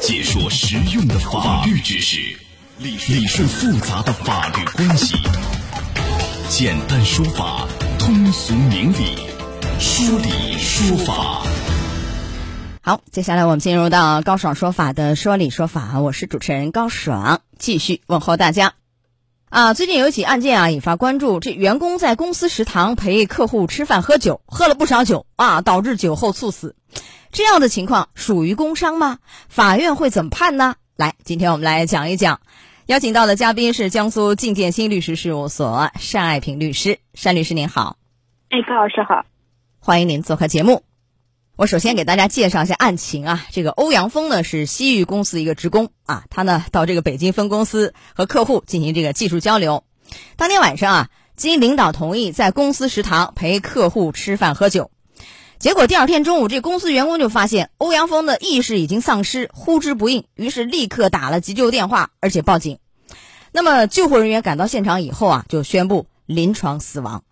解说实用的法律知识，理理顺复杂的法律关系，简单说法，通俗明理，说理说法。好，接下来我们进入到高爽说法的说理说法，我是主持人高爽，继续问候大家。啊，最近有一起案件啊引发关注，这员工在公司食堂陪客户吃饭喝酒，喝了不少酒啊，导致酒后猝死，这样的情况属于工伤吗？法院会怎么判呢？来，今天我们来讲一讲，邀请到的嘉宾是江苏晋建新律师事务所单爱平律师，单律师您好。哎，高老师好，欢迎您做客节目。我首先给大家介绍一下案情啊，这个欧阳锋呢是西域公司一个职工啊，他呢到这个北京分公司和客户进行这个技术交流。当天晚上啊，经领导同意，在公司食堂陪客户吃饭喝酒。结果第二天中午，这公司员工就发现欧阳锋的意识已经丧失，呼之不应，于是立刻打了急救电话，而且报警。那么救护人员赶到现场以后啊，就宣布临床死亡。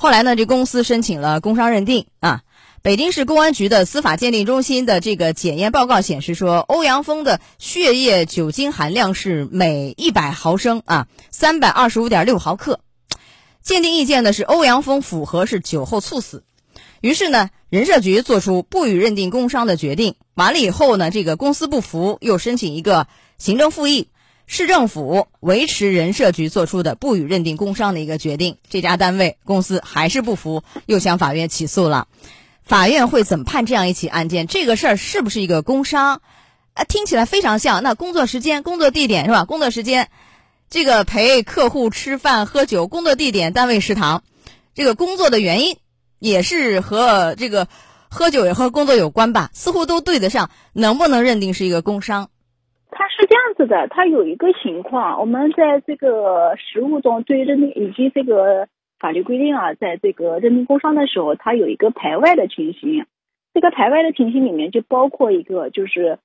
后来呢，这公司申请了工伤认定啊。北京市公安局的司法鉴定中心的这个检验报告显示说，欧阳锋的血液酒精含量是每一百毫升啊三百二十五点六毫克。鉴定意见呢是欧阳锋符合是酒后猝死。于是呢，人社局做出不予认定工伤的决定。完了以后呢，这个公司不服，又申请一个行政复议，市政府维持人社局作出的不予认定工伤的一个决定。这家单位公司还是不服，又向法院起诉了。法院会怎么判这样一起案件？这个事儿是不是一个工伤？啊，听起来非常像。那工作时间、工作地点是吧？工作时间，这个陪客户吃饭喝酒，工作地点单位食堂，这个工作的原因也是和这个喝酒也和工作有关吧？似乎都对得上，能不能认定是一个工伤？他是这样子的，他有一个情况，我们在这个实务中对认定以及这个。法律规定啊，在这个认定工伤的时候，它有一个排外的情形。这个排外的情形里面就包括一个，就是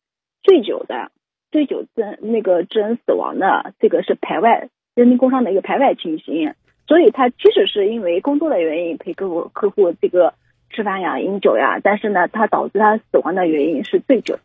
醉酒的、醉酒致那个致人死亡的，这个是排外认定工伤的一个排外情形。所以，他即使是因为工作的原因陪客户客户这个吃饭呀、饮酒呀，但是呢，他导致他死亡的原因是醉酒。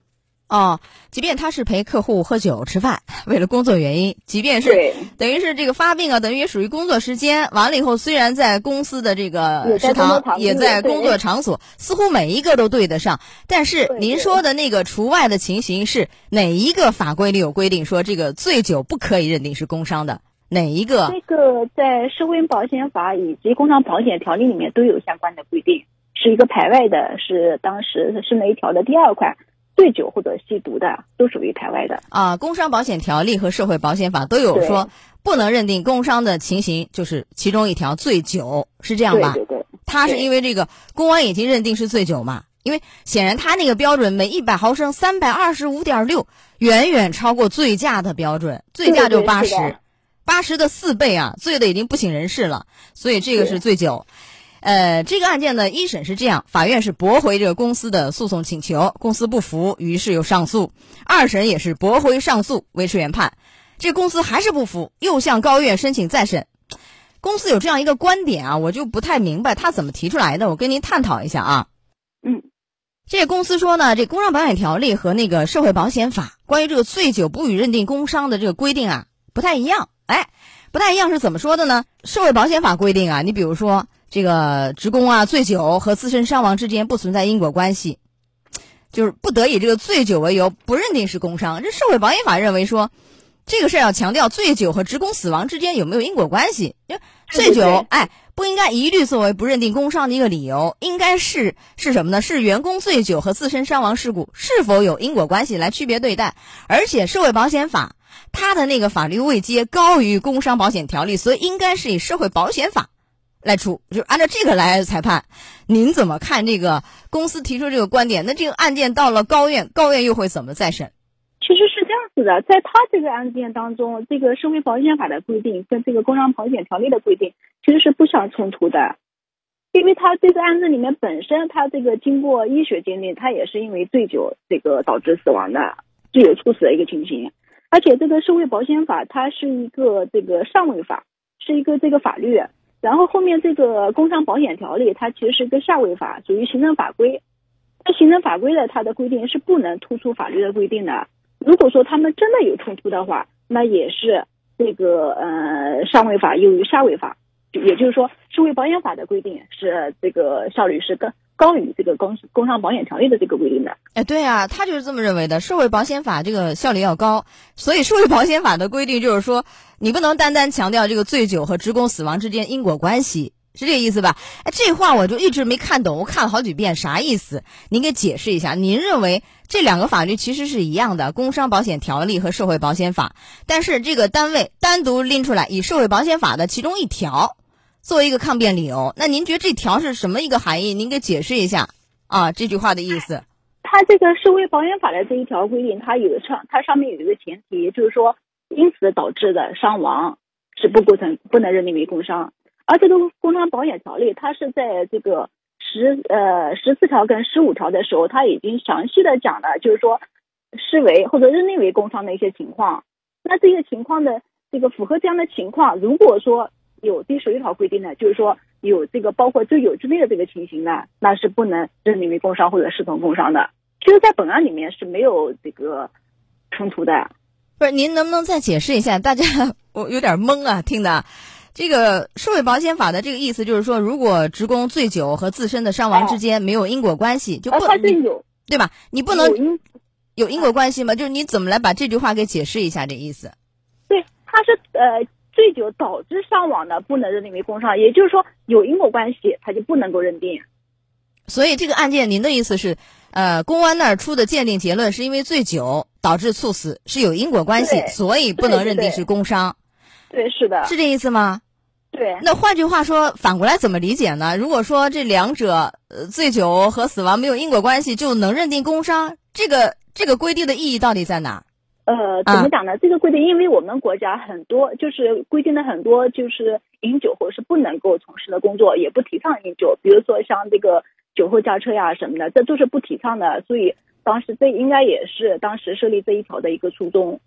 哦，即便他是陪客户喝酒吃饭，为了工作原因，即便是等于是这个发病啊，等于也属于工作时间。完了以后，虽然在公司的这个食堂，也在工作场所，似乎每一个都对得上。但是您说的那个除外的情形是哪一个法规里有规定说这个醉酒不可以认定是工伤的？哪一个？这个在社会保险法以及工伤保险条例里面都有相关的规定，是一个排外的，是当时是哪一条的第二款？醉酒或者吸毒的都属于台湾的啊。工伤保险条例和社会保险法都有说不能认定工伤的情形，就是其中一条醉酒是这样吧？对对对。他是因为这个公安已经认定是醉酒嘛？因为显然他那个标准每一百毫升三百二十五点六，远远超过醉驾的标准，醉驾就八十，八十的四倍啊，醉的已经不省人事了，所以这个是醉酒。呃，这个案件呢，一审是这样，法院是驳回这个公司的诉讼请求，公司不服，于是又上诉。二审也是驳回上诉，维持原判。这公司还是不服，又向高院申请再审。公司有这样一个观点啊，我就不太明白他怎么提出来的，我跟您探讨一下啊。嗯，这公司说呢，这工伤保险条例和那个社会保险法关于这个醉酒不予认定工伤的这个规定啊，不太一样。哎，不太一样是怎么说的呢？社会保险法规定啊，你比如说。这个职工啊，醉酒和自身伤亡之间不存在因果关系，就是不得以这个醉酒为由不认定是工伤。这社会保险法认为说，这个事儿要强调醉酒和职工死亡之间有没有因果关系。因为醉酒，哎，不应该一律作为不认定工伤的一个理由，应该是是什么呢？是员工醉酒和自身伤亡事故是否有因果关系来区别对待。而且社会保险法它的那个法律位阶高于工伤保险条例，所以应该是以社会保险法。来出就按照这个来裁判，您怎么看这个公司提出这个观点？那这个案件到了高院，高院又会怎么再审？其实是这样子的，在他这个案件当中，这个社会保险法的规定跟这个工伤保险条例的规定其实是不相冲突的，因为他这个案子里面本身他这个经过医学鉴定，他也是因为醉酒这个导致死亡的，具有猝死的一个情形，而且这个社会保险法它是一个这个上位法，是一个这个法律。然后后面这个工伤保险条例，它其实是个下位法，属于行政法规。那行政法规的它的规定是不能突出法律的规定的。如果说他们真的有冲突的话，那也是这个呃上位法优于下位法，也就是说社会保险法的规定是这个效率是更高于这个工工伤保险条例的这个规定的。哎，对啊，他就是这么认为的。社会保险法这个效率要高，所以社会保险法的规定就是说，你不能单单强调这个醉酒和职工死亡之间因果关系，是这个意思吧？哎，这话我就一直没看懂，我看了好几遍，啥意思？您给解释一下。您认为这两个法律其实是一样的，《工伤保险条例》和《社会保险法》，但是这个单位单独拎出来，以《社会保险法》的其中一条作为一个抗辩理由，那您觉得这条是什么一个含义？您给解释一下啊，这句话的意思。它这个社会保险法的这一条规定，它有上它上面有一个前提，就是说因此导致的伤亡是不构成不能认定为工伤。而这个工伤保险条例，它是在这个十呃十四条跟十五条的时候，它已经详细的讲了，就是说视为或者认定为工伤的一些情况。那这个情况的这个符合这样的情况，如果说有第十一条规定的，就是说有这个包括醉酒之类的这个情形呢，那是不能认定为工伤或者视同工伤的。其实，在本案里面是没有这个冲突的。不是，您能不能再解释一下？大家我有点懵啊，听的。这个社会保险法的这个意思就是说，如果职工醉酒和自身的伤亡之间没有因果关系，就不你对吧？你不能有因果关系吗？就是你怎么来把这句话给解释一下？这意思？对，他是呃醉酒导致伤亡的，不能认定为工伤。也就是说，有因果关系，他就不能够认定。所以这个案件，您的意思是，呃，公安那儿出的鉴定结论是因为醉酒导致猝死是有因果关系，所以不能认定是工伤。对，是的，是这意思吗？对，那换句话说，反过来怎么理解呢？如果说这两者，呃，醉酒和死亡没有因果关系，就能认定工伤，这个这个规定的意义到底在哪？呃，怎么讲呢？这个规定，因为我们国家很多就是规定的很多，就是饮酒后是不能够从事的工作，也不提倡饮酒。比如说像这个酒后驾车呀什么的，这都是不提倡的。所以当时这应该也是当时设立这一条的一个初衷。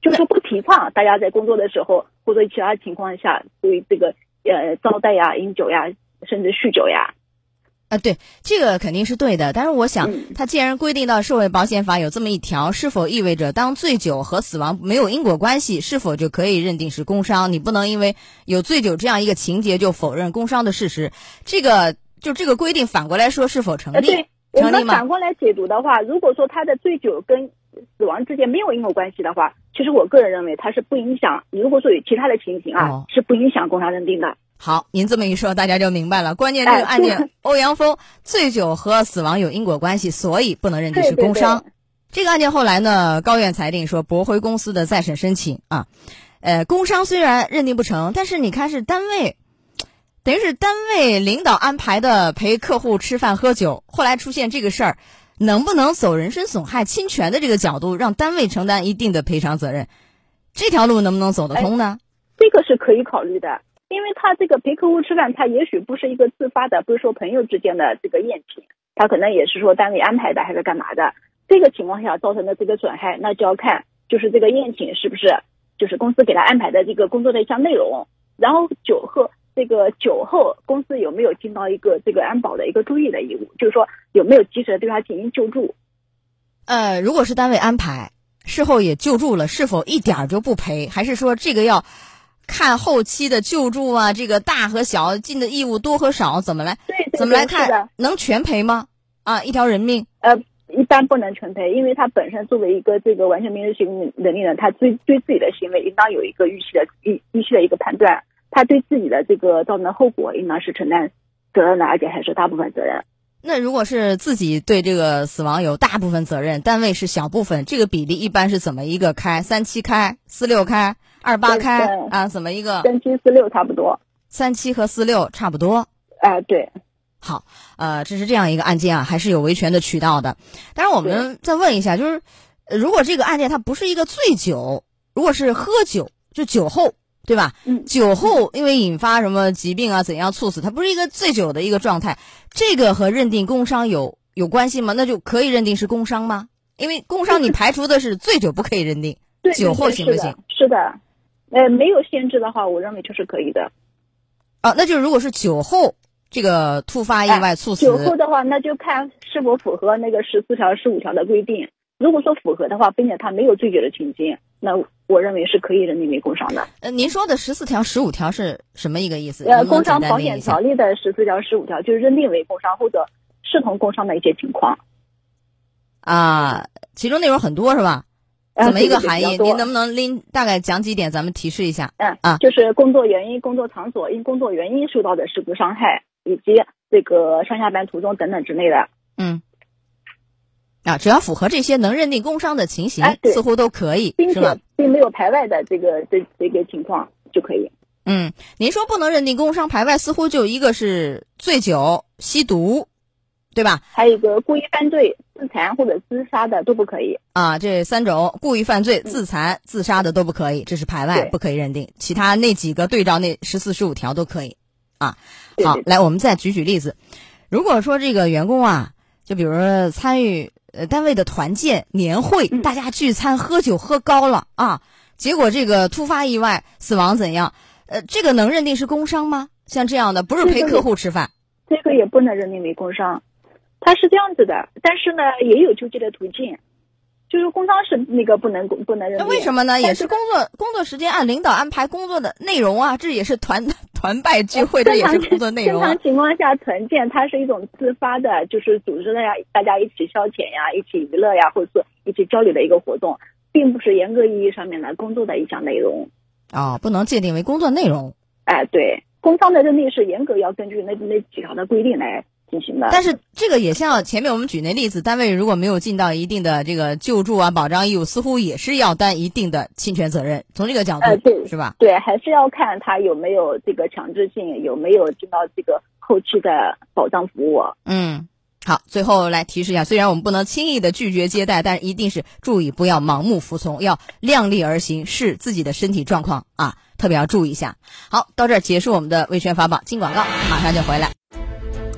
就是不提倡大家在工作的时候或者其他情况下对这个呃招待呀、饮酒呀，甚至酗酒呀。啊，对，这个肯定是对的。但是我想，他既然规定到社会保险法有这么一条，是否意味着当醉酒和死亡没有因果关系，是否就可以认定是工伤？你不能因为有醉酒这样一个情节就否认工伤的事实。这个就这个规定反过来说是否成立？对，我们反过来解读的话，如果说他的醉酒跟死亡之间没有因果关系的话。其实我个人认为，它是不影响。如果说有其他的情形啊，是不影响工伤认定的。好，您这么一说，大家就明白了。关键这个案件，欧阳锋醉酒和死亡有因果关系，所以不能认定是工伤。这个案件后来呢，高院裁定说驳回公司的再审申请啊。呃，工伤虽然认定不成，但是你看是单位，等于是单位领导安排的陪客户吃饭喝酒，后来出现这个事儿。能不能走人身损害侵权的这个角度，让单位承担一定的赔偿责任？这条路能不能走得通呢？这个是可以考虑的，因为他这个陪客户吃饭，他也许不是一个自发的，不是说朋友之间的这个宴请，他可能也是说单位安排的，还是干嘛的？这个情况下造成的这个损害，那就要看就是这个宴请是不是就是公司给他安排的这个工作的一项内容，然后酒后。这个酒后公司有没有尽到一个这个安保的一个注意的义务？就是说有没有及时的对他进行救助？呃，如果是单位安排，事后也救助了，是否一点儿就不赔？还是说这个要看后期的救助啊？这个大和小尽的义务多和少怎么来？对，怎么来看？能全赔吗？啊，一条人命？呃，一般不能全赔，因为他本身作为一个这个完全民事行为能力人，他对对自己的行为应当有一个预期的预预期的一个判断。他对自己的这个造成的后果，应当是承担责任的，而且还是大部分责任。那如果是自己对这个死亡有大部分责任，单位是小部分，这个比例一般是怎么一个开？三七开，四六开，二八开啊？怎么一个？三七四六差不多。三七和四六差不多。啊，对。好，呃，这是这样一个案件啊，还是有维权的渠道的。但是我们再问一下，就是如果这个案件它不是一个醉酒，如果是喝酒，就酒后。对吧？嗯，酒后因为引发什么疾病啊，怎样猝死？它不是一个醉酒的一个状态，这个和认定工伤有有关系吗？那就可以认定是工伤吗？因为工伤你排除的是醉酒不可以认定，酒后行不行？是的，呃，没有限制的话，我认为就是可以的。啊，那就如果是酒后这个突发意外猝死，酒后的话，那就看是否符合那个十四条、十五条的规定。如果说符合的话，并且他没有醉酒的情形，那我认为是可以认定为工伤的。呃，您说的十四条、十五条是什么一个意思？呃，工伤保险条例的十四条、十五条就是认定为工伤或者视同工伤的一些情况。啊，其中内容很多是吧？呃怎么一个含义？您能不能拎大概讲几点，咱们提示一下？嗯啊就是工作原因、工作场所因工作原因受到的事故伤害，以及这个上下班途中等等之类的。嗯，啊，只要符合这些能认定工伤的情形，似乎都可以，并是吧且？并没有排外的这个这这个情况就可以。嗯，您说不能认定工伤排外，似乎就一个是醉酒、吸毒，对吧？还有一个故意犯罪、自残或者自杀的都不可以。啊，这三种故意犯罪、自残、自杀的都不可以，这是排外，不可以认定。其他那几个对照那十四、十五条都可以。啊，好，来，我们再举举例子。如果说这个员工啊，就比如说参与呃单位的团建、年会，嗯大家聚餐喝酒喝高了啊，结果这个突发意外死亡怎样？呃，这个能认定是工伤吗？像这样的，不是陪客户吃饭，这个也不能认定为工伤，它是这样子的，但是呢，也有救济的途径，就是工伤是那个不能不能认那。为什么呢？也是工作工作时间按领导安排工作的内容啊，这也是团 团拜聚会，这也是工作内容啊正常。情况下，团建它是一种自发的，就是组织的呀，大家一起消遣呀，一起娱乐呀，或者是一起交流的一个活动，并不是严格意义上面的工作的一项内容。哦，不能界定为工作内容。哎，对，工伤的认定是严格要根据那那几条的规定来进行的。但是这个也像前面我们举那例子，单位如果没有尽到一定的这个救助啊保障义务，似乎也是要担一定的侵权责任。从这个角度，呃对是吧？对，还是要看他有没有这个强制性，有没有尽到这个后期的保障服务。嗯。好，最后来提示一下，虽然我们不能轻易的拒绝接待，但一定是注意不要盲目服从，要量力而行，视自己的身体状况啊，特别要注意一下。好，到这儿结束我们的维权法宝，进广告，马上就回来。